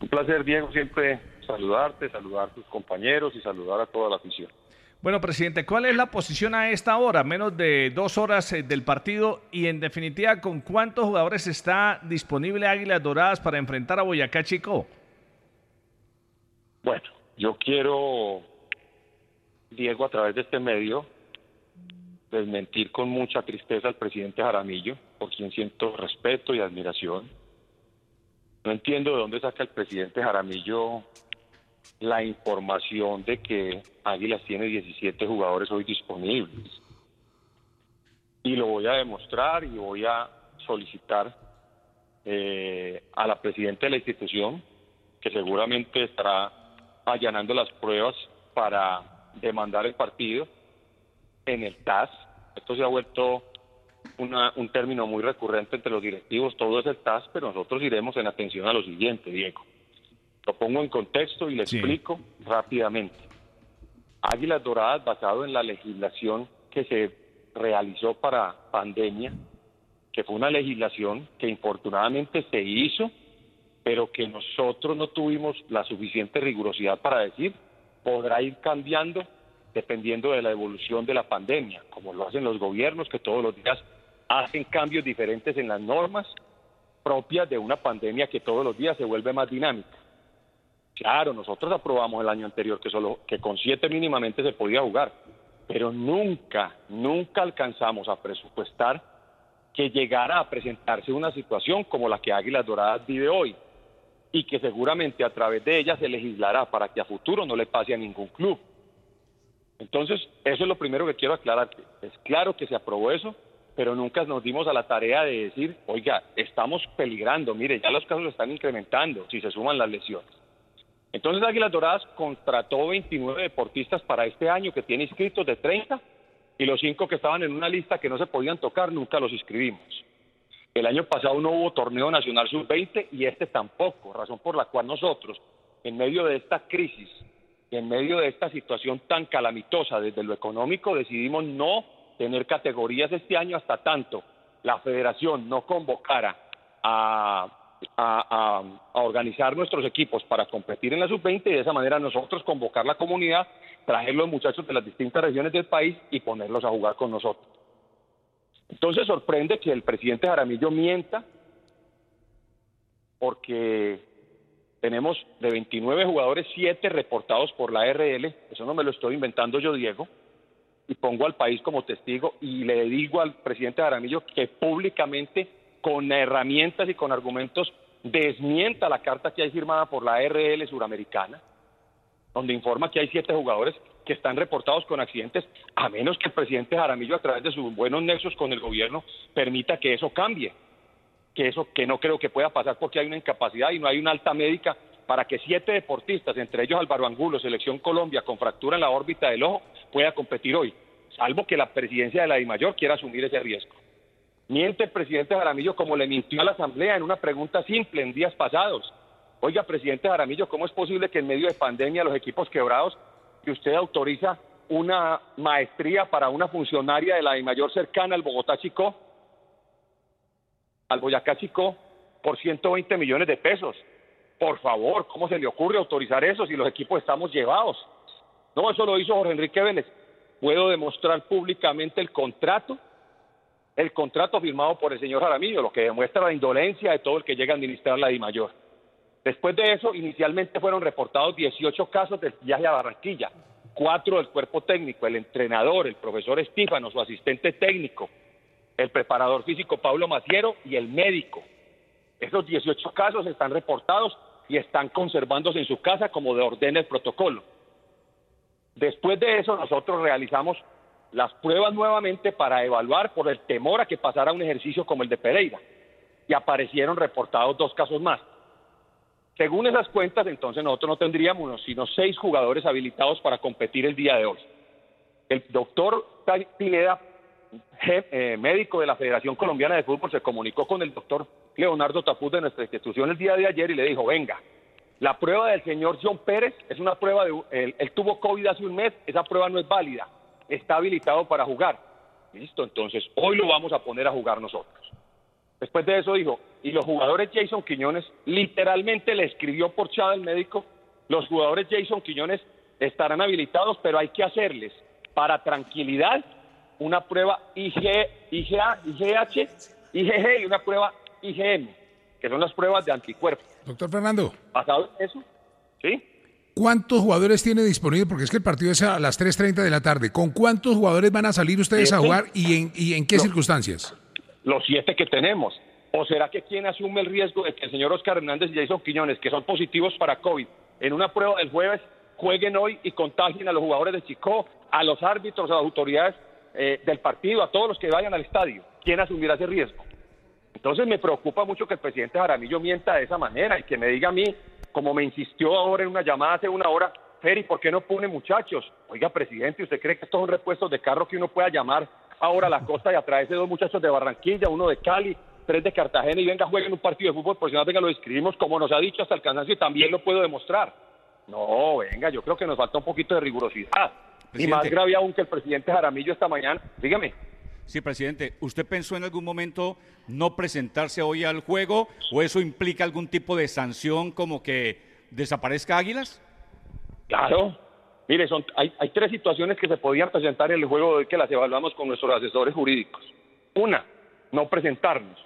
Un placer, Diego, siempre saludarte, saludar a tus compañeros y saludar a toda la afición. Bueno, presidente, ¿cuál es la posición a esta hora? Menos de dos horas eh, del partido y en definitiva, ¿con cuántos jugadores está disponible Águilas Doradas para enfrentar a Boyacá Chico? Bueno, yo quiero, Diego, a través de este medio, desmentir con mucha tristeza al presidente Jaramillo, por quien siento respeto y admiración no entiendo de dónde saca el presidente Jaramillo la información de que Águilas tiene 17 jugadores hoy disponibles. Y lo voy a demostrar y voy a solicitar eh, a la presidenta de la institución, que seguramente estará allanando las pruebas para demandar el partido en el TAS. Esto se ha vuelto un término muy recurrente entre los directivos, todo es el TAS, pero nosotros iremos en atención a lo siguiente, Diego. Lo pongo en contexto y le explico rápidamente. Águilas Doradas, basado en la legislación que se realizó para pandemia, que fue una legislación que infortunadamente se hizo, pero que nosotros no tuvimos la suficiente rigurosidad para decir, podrá ir cambiando dependiendo de la evolución de la pandemia, como lo hacen los gobiernos que todos los días hacen cambios diferentes en las normas propias de una pandemia que todos los días se vuelve más dinámica. Claro, nosotros aprobamos el año anterior que solo que con siete mínimamente se podía jugar, pero nunca, nunca alcanzamos a presupuestar que llegara a presentarse una situación como la que Águilas Doradas vive hoy y que seguramente a través de ella se legislará para que a futuro no le pase a ningún club. Entonces, eso es lo primero que quiero aclarar. Es claro que se aprobó eso, pero nunca nos dimos a la tarea de decir, oiga, estamos peligrando, mire, ya los casos están incrementando si se suman las lesiones. Entonces Águilas Doradas contrató 29 deportistas para este año que tiene inscritos de 30 y los cinco que estaban en una lista que no se podían tocar nunca los inscribimos. El año pasado no hubo torneo nacional sub-20 y este tampoco, razón por la cual nosotros, en medio de esta crisis, en medio de esta situación tan calamitosa desde lo económico, decidimos no tener categorías este año hasta tanto la federación no convocara a, a, organizar nuestros equipos para competir en la sub-20 y de esa manera nosotros convocar la comunidad, traer los muchachos de las distintas regiones del país y ponerlos a jugar con nosotros. Entonces sorprende que el presidente Jaramillo mienta porque tenemos de 29 jugadores, 7 reportados por la RL, eso no me lo estoy inventando yo, Diego, y pongo al país como testigo y le digo al presidente Jaramillo que públicamente, con herramientas y con argumentos, desmienta la carta que hay firmada por la RL suramericana, donde informa que hay siete jugadores que están reportados con accidentes, a menos que el presidente Jaramillo, a través de sus buenos nexos con el gobierno, permita que eso cambie. Que eso que no creo que pueda pasar porque hay una incapacidad y no hay una alta médica para que siete deportistas, entre ellos Álvaro Angulo, Selección Colombia, con fractura en la órbita del ojo, pueda competir hoy, salvo que la presidencia de la DIMAYOR quiera asumir ese riesgo. Miente el presidente Jaramillo como le mintió a la Asamblea en una pregunta simple en días pasados. Oiga, presidente Jaramillo, ¿cómo es posible que en medio de pandemia los equipos quebrados, que usted autoriza una maestría para una funcionaria de la DIMAYOR cercana al Bogotá Chico, al Boyacá Chico, por 120 millones de pesos? Por favor, ¿cómo se le ocurre autorizar eso si los equipos estamos llevados? No, eso lo hizo Jorge Enrique Vélez. Puedo demostrar públicamente el contrato, el contrato firmado por el señor Jaramillo, lo que demuestra la indolencia de todo el que llega a administrar la DIMAYOR. Después de eso, inicialmente fueron reportados 18 casos del viaje a Barranquilla, cuatro del cuerpo técnico, el entrenador, el profesor Estífano, su asistente técnico, el preparador físico Pablo Maciero y el médico. Esos 18 casos están reportados y están conservándose en su casa como de orden el protocolo. Después de eso nosotros realizamos las pruebas nuevamente para evaluar por el temor a que pasara un ejercicio como el de Pereira. Y aparecieron reportados dos casos más. Según esas cuentas, entonces nosotros no tendríamos sino seis jugadores habilitados para competir el día de hoy. El doctor Pineda, eh, médico de la Federación Colombiana de Fútbol, se comunicó con el doctor Leonardo Tapuz de nuestra institución el día de ayer y le dijo, venga, la prueba del señor John Pérez es una prueba de, él, él tuvo COVID hace un mes, esa prueba no es válida, está habilitado para jugar. Listo, entonces hoy lo vamos a poner a jugar nosotros. Después de eso dijo, y los jugadores Jason Quiñones, literalmente le escribió por chat al médico, los jugadores Jason Quiñones estarán habilitados, pero hay que hacerles para tranquilidad una prueba IG, IGA, IGH, IgG y una prueba IgM, que son las pruebas de anticuerpos. Doctor Fernando. Basado en eso, ¿sí? ¿Cuántos jugadores tiene disponible? Porque es que el partido es a las 3.30 de la tarde. ¿Con cuántos jugadores van a salir ustedes a jugar y en, y en qué circunstancias? Los siete que tenemos. ¿O será que quién asume el riesgo de que el señor Oscar Hernández y Jason Quiñones, que son positivos para COVID, en una prueba del jueves, jueguen hoy y contagien a los jugadores de Chico, a los árbitros, a las autoridades eh, del partido, a todos los que vayan al estadio? ¿Quién asumirá ese riesgo? Entonces me preocupa mucho que el presidente Jaramillo mienta de esa manera y que me diga a mí, como me insistió ahora en una llamada hace una hora, Feri, ¿por qué no pone muchachos? Oiga, presidente, ¿usted cree que estos son repuestos de carro que uno pueda llamar ahora a la costa y atraerse dos muchachos de Barranquilla, uno de Cali, tres de Cartagena y venga, jueguen un partido de fútbol profesional, venga, lo escribimos como nos ha dicho hasta el cansancio y también lo puedo demostrar. No, venga, yo creo que nos falta un poquito de rigurosidad. Y más grave aún que el presidente Jaramillo esta mañana, dígame. Sí, presidente, ¿usted pensó en algún momento no presentarse hoy al juego o eso implica algún tipo de sanción como que desaparezca Águilas? Claro. Mire, son, hay, hay tres situaciones que se podían presentar en el juego de hoy que las evaluamos con nuestros asesores jurídicos. Una, no presentarnos.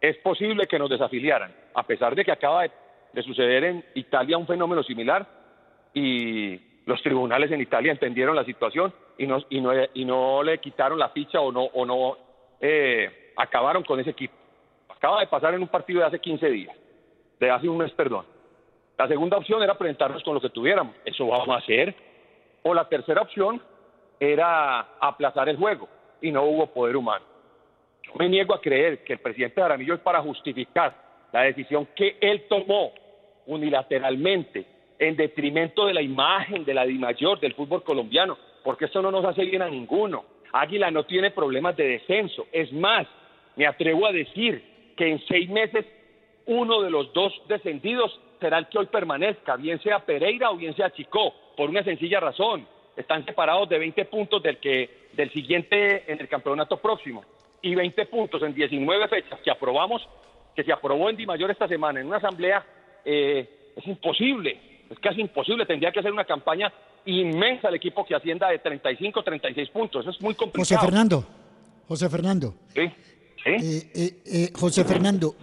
Es posible que nos desafiliaran, a pesar de que acaba de, de suceder en Italia un fenómeno similar y los tribunales en Italia entendieron la situación y no, le quitaron la ficha o no, o no eh, acabaron con ese equipo. Acaba de pasar en un partido de hace 15 días, de hace un mes, perdón. La segunda opción era presentarnos con lo que tuviéramos. Eso vamos a hacer. O la tercera opción era aplazar el juego y no hubo poder humano. Yo me niego a creer que el presidente Jaramillo es para justificar la decisión que él tomó unilateralmente en detrimento de la imagen de la DIMAYOR, del fútbol colombiano, porque eso no nos hace bien a ninguno. Águila no tiene problemas de descenso. Es más, me atrevo a decir que en seis meses uno de los dos descendidos será el que hoy permanezca, bien sea Pereira o bien sea Chicó, por una sencilla razón. Están separados de 20 puntos del, que, del siguiente en el campeonato próximo y 20 puntos en 19 fechas que aprobamos, que se aprobó en Di Mayor esta semana en una asamblea, eh, es imposible, es casi imposible. Tendría que hacer una campaña inmensa el equipo que ascienda de 35, 36 puntos. Eso es muy complicado. José Fernando, José Fernando. Sí, sí. Eh, eh, eh, José Fernando,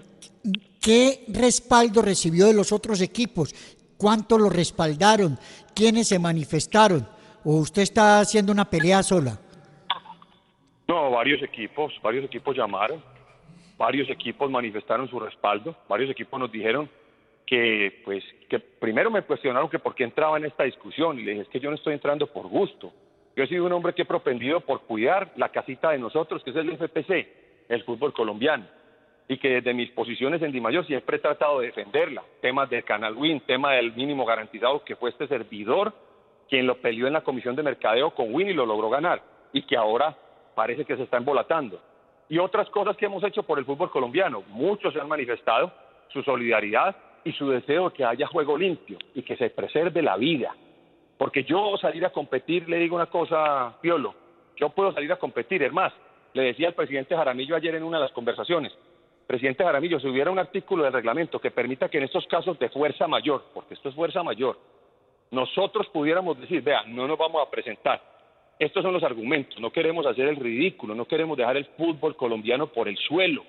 ¿qué respaldo recibió de los otros equipos? ¿Cuánto lo respaldaron? ¿Quiénes se manifestaron? ¿O usted está haciendo una pelea sola? No, varios equipos, varios equipos llamaron, varios equipos manifestaron su respaldo, varios equipos nos dijeron que, pues, que primero me cuestionaron que por qué entraba en esta discusión y le dije, es que yo no estoy entrando por gusto. Yo he sido un hombre que he propendido por cuidar la casita de nosotros, que es el FPC, el fútbol colombiano, y que desde mis posiciones en Dimayor siempre he tratado de defenderla. Temas del Canal Win, tema del mínimo garantizado, que fue este servidor quien lo peleó en la comisión de mercadeo con Win y lo logró ganar, y que ahora parece que se está embolatando. Y otras cosas que hemos hecho por el fútbol colombiano. Muchos se han manifestado su solidaridad y su deseo de que haya juego limpio y que se preserve la vida. Porque yo salir a competir, le digo una cosa, Piolo, yo puedo salir a competir, es más, le decía al presidente Jaramillo ayer en una de las conversaciones, presidente Jaramillo, si hubiera un artículo del reglamento que permita que en estos casos de fuerza mayor, porque esto es fuerza mayor, nosotros pudiéramos decir, vea, no nos vamos a presentar. Estos son los argumentos, no queremos hacer el ridículo, no queremos dejar el fútbol colombiano por el suelo,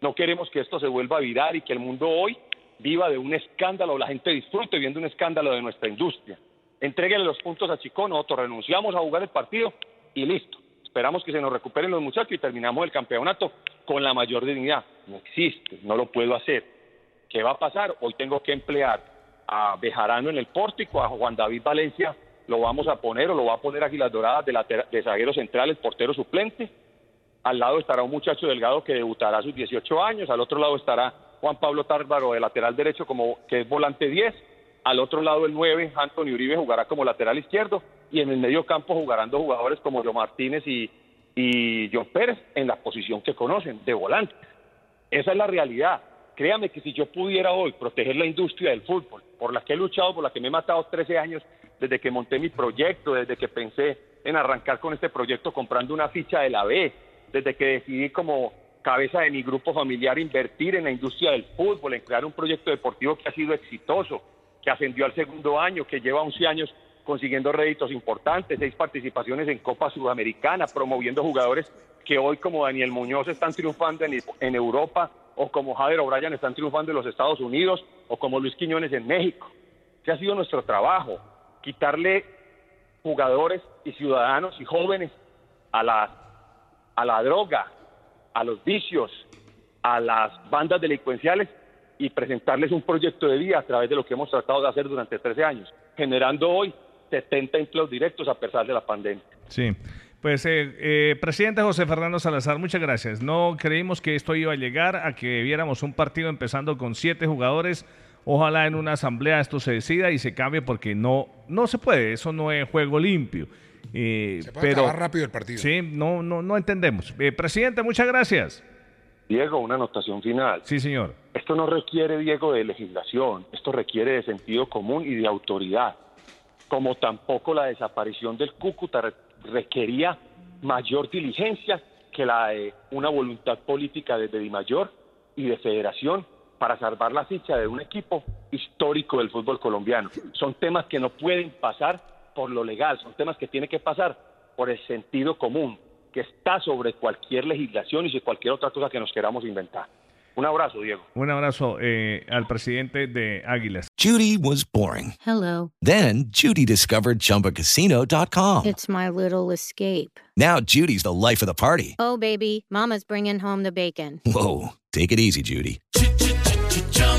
no queremos que esto se vuelva a virar y que el mundo hoy viva de un escándalo, la gente disfrute viendo un escándalo de nuestra industria. Entréguele los puntos a Chico, nosotros renunciamos a jugar el partido y listo. Esperamos que se nos recuperen los muchachos y terminamos el campeonato con la mayor dignidad. No existe, no lo puedo hacer. ¿Qué va a pasar? Hoy tengo que emplear a Bejarano en el pórtico, a Juan David Valencia lo vamos a poner o lo va a poner Águilas Doradas de, lateral- de zaguero central, el portero suplente. Al lado estará un muchacho delgado que debutará a sus 18 años. Al otro lado estará Juan Pablo Tárbaro de lateral derecho, como que es volante 10. Al otro lado el 9, Anthony Uribe jugará como lateral izquierdo. Y en el medio campo jugarán dos jugadores como Joe Martínez y, y John Pérez en la posición que conocen, de volante. Esa es la realidad. Créame que si yo pudiera hoy proteger la industria del fútbol, por la que he luchado, por la que me he matado 13 años desde que monté mi proyecto, desde que pensé en arrancar con este proyecto comprando una ficha de la B, desde que decidí como cabeza de mi grupo familiar invertir en la industria del fútbol, en crear un proyecto deportivo que ha sido exitoso, que ascendió al segundo año, que lleva 11 años consiguiendo réditos importantes, seis participaciones en Copa Sudamericana, promoviendo jugadores que hoy como Daniel Muñoz están triunfando en, Europa, o como Javier O'Brien están triunfando en los Estados Unidos, o como Luis Quiñones en México. Ese ha sido nuestro trabajo, quitarle jugadores y ciudadanos y jóvenes a la, a la droga, a los vicios, a las bandas delincuenciales y presentarles un proyecto de vida a través de lo que hemos tratado de hacer durante 13 años, generando hoy 70 empleos directos a pesar de la pandemia. Sí. Pues, eh, eh, presidente José Fernando Salazar, muchas gracias. No creímos que esto iba a llegar a que viéramos un partido empezando con siete jugadores. Ojalá en una asamblea esto se decida y se cambie porque no, no se puede. Eso no es juego limpio. Eh, Se puede pero acabar rápido el partido. sí, no, no, no entendemos. Eh, presidente, muchas gracias. Diego, una anotación final. Sí, señor. Esto no requiere, Diego, de legislación, esto requiere de sentido común y de autoridad. Como tampoco la desaparición del Cúcuta re- requería mayor diligencia que la de una voluntad política desde Dimayor y de Federación para salvar la ficha de un equipo histórico del fútbol colombiano. Son temas que no pueden pasar por lo legal, son temas que tienen que pasar por el sentido común, que está sobre cualquier legislación y sobre cualquier otra cosa que nos queramos inventar. Un abrazo, Diego. Un abrazo eh, al presidente de Águilas. Judy was boring. Hello. Then Judy discovered ChumbaCasino.com. It's my little escape. Now Judy's the life of the party. Oh, baby, Mama's bringing home the bacon. Whoa, take it easy, Judy.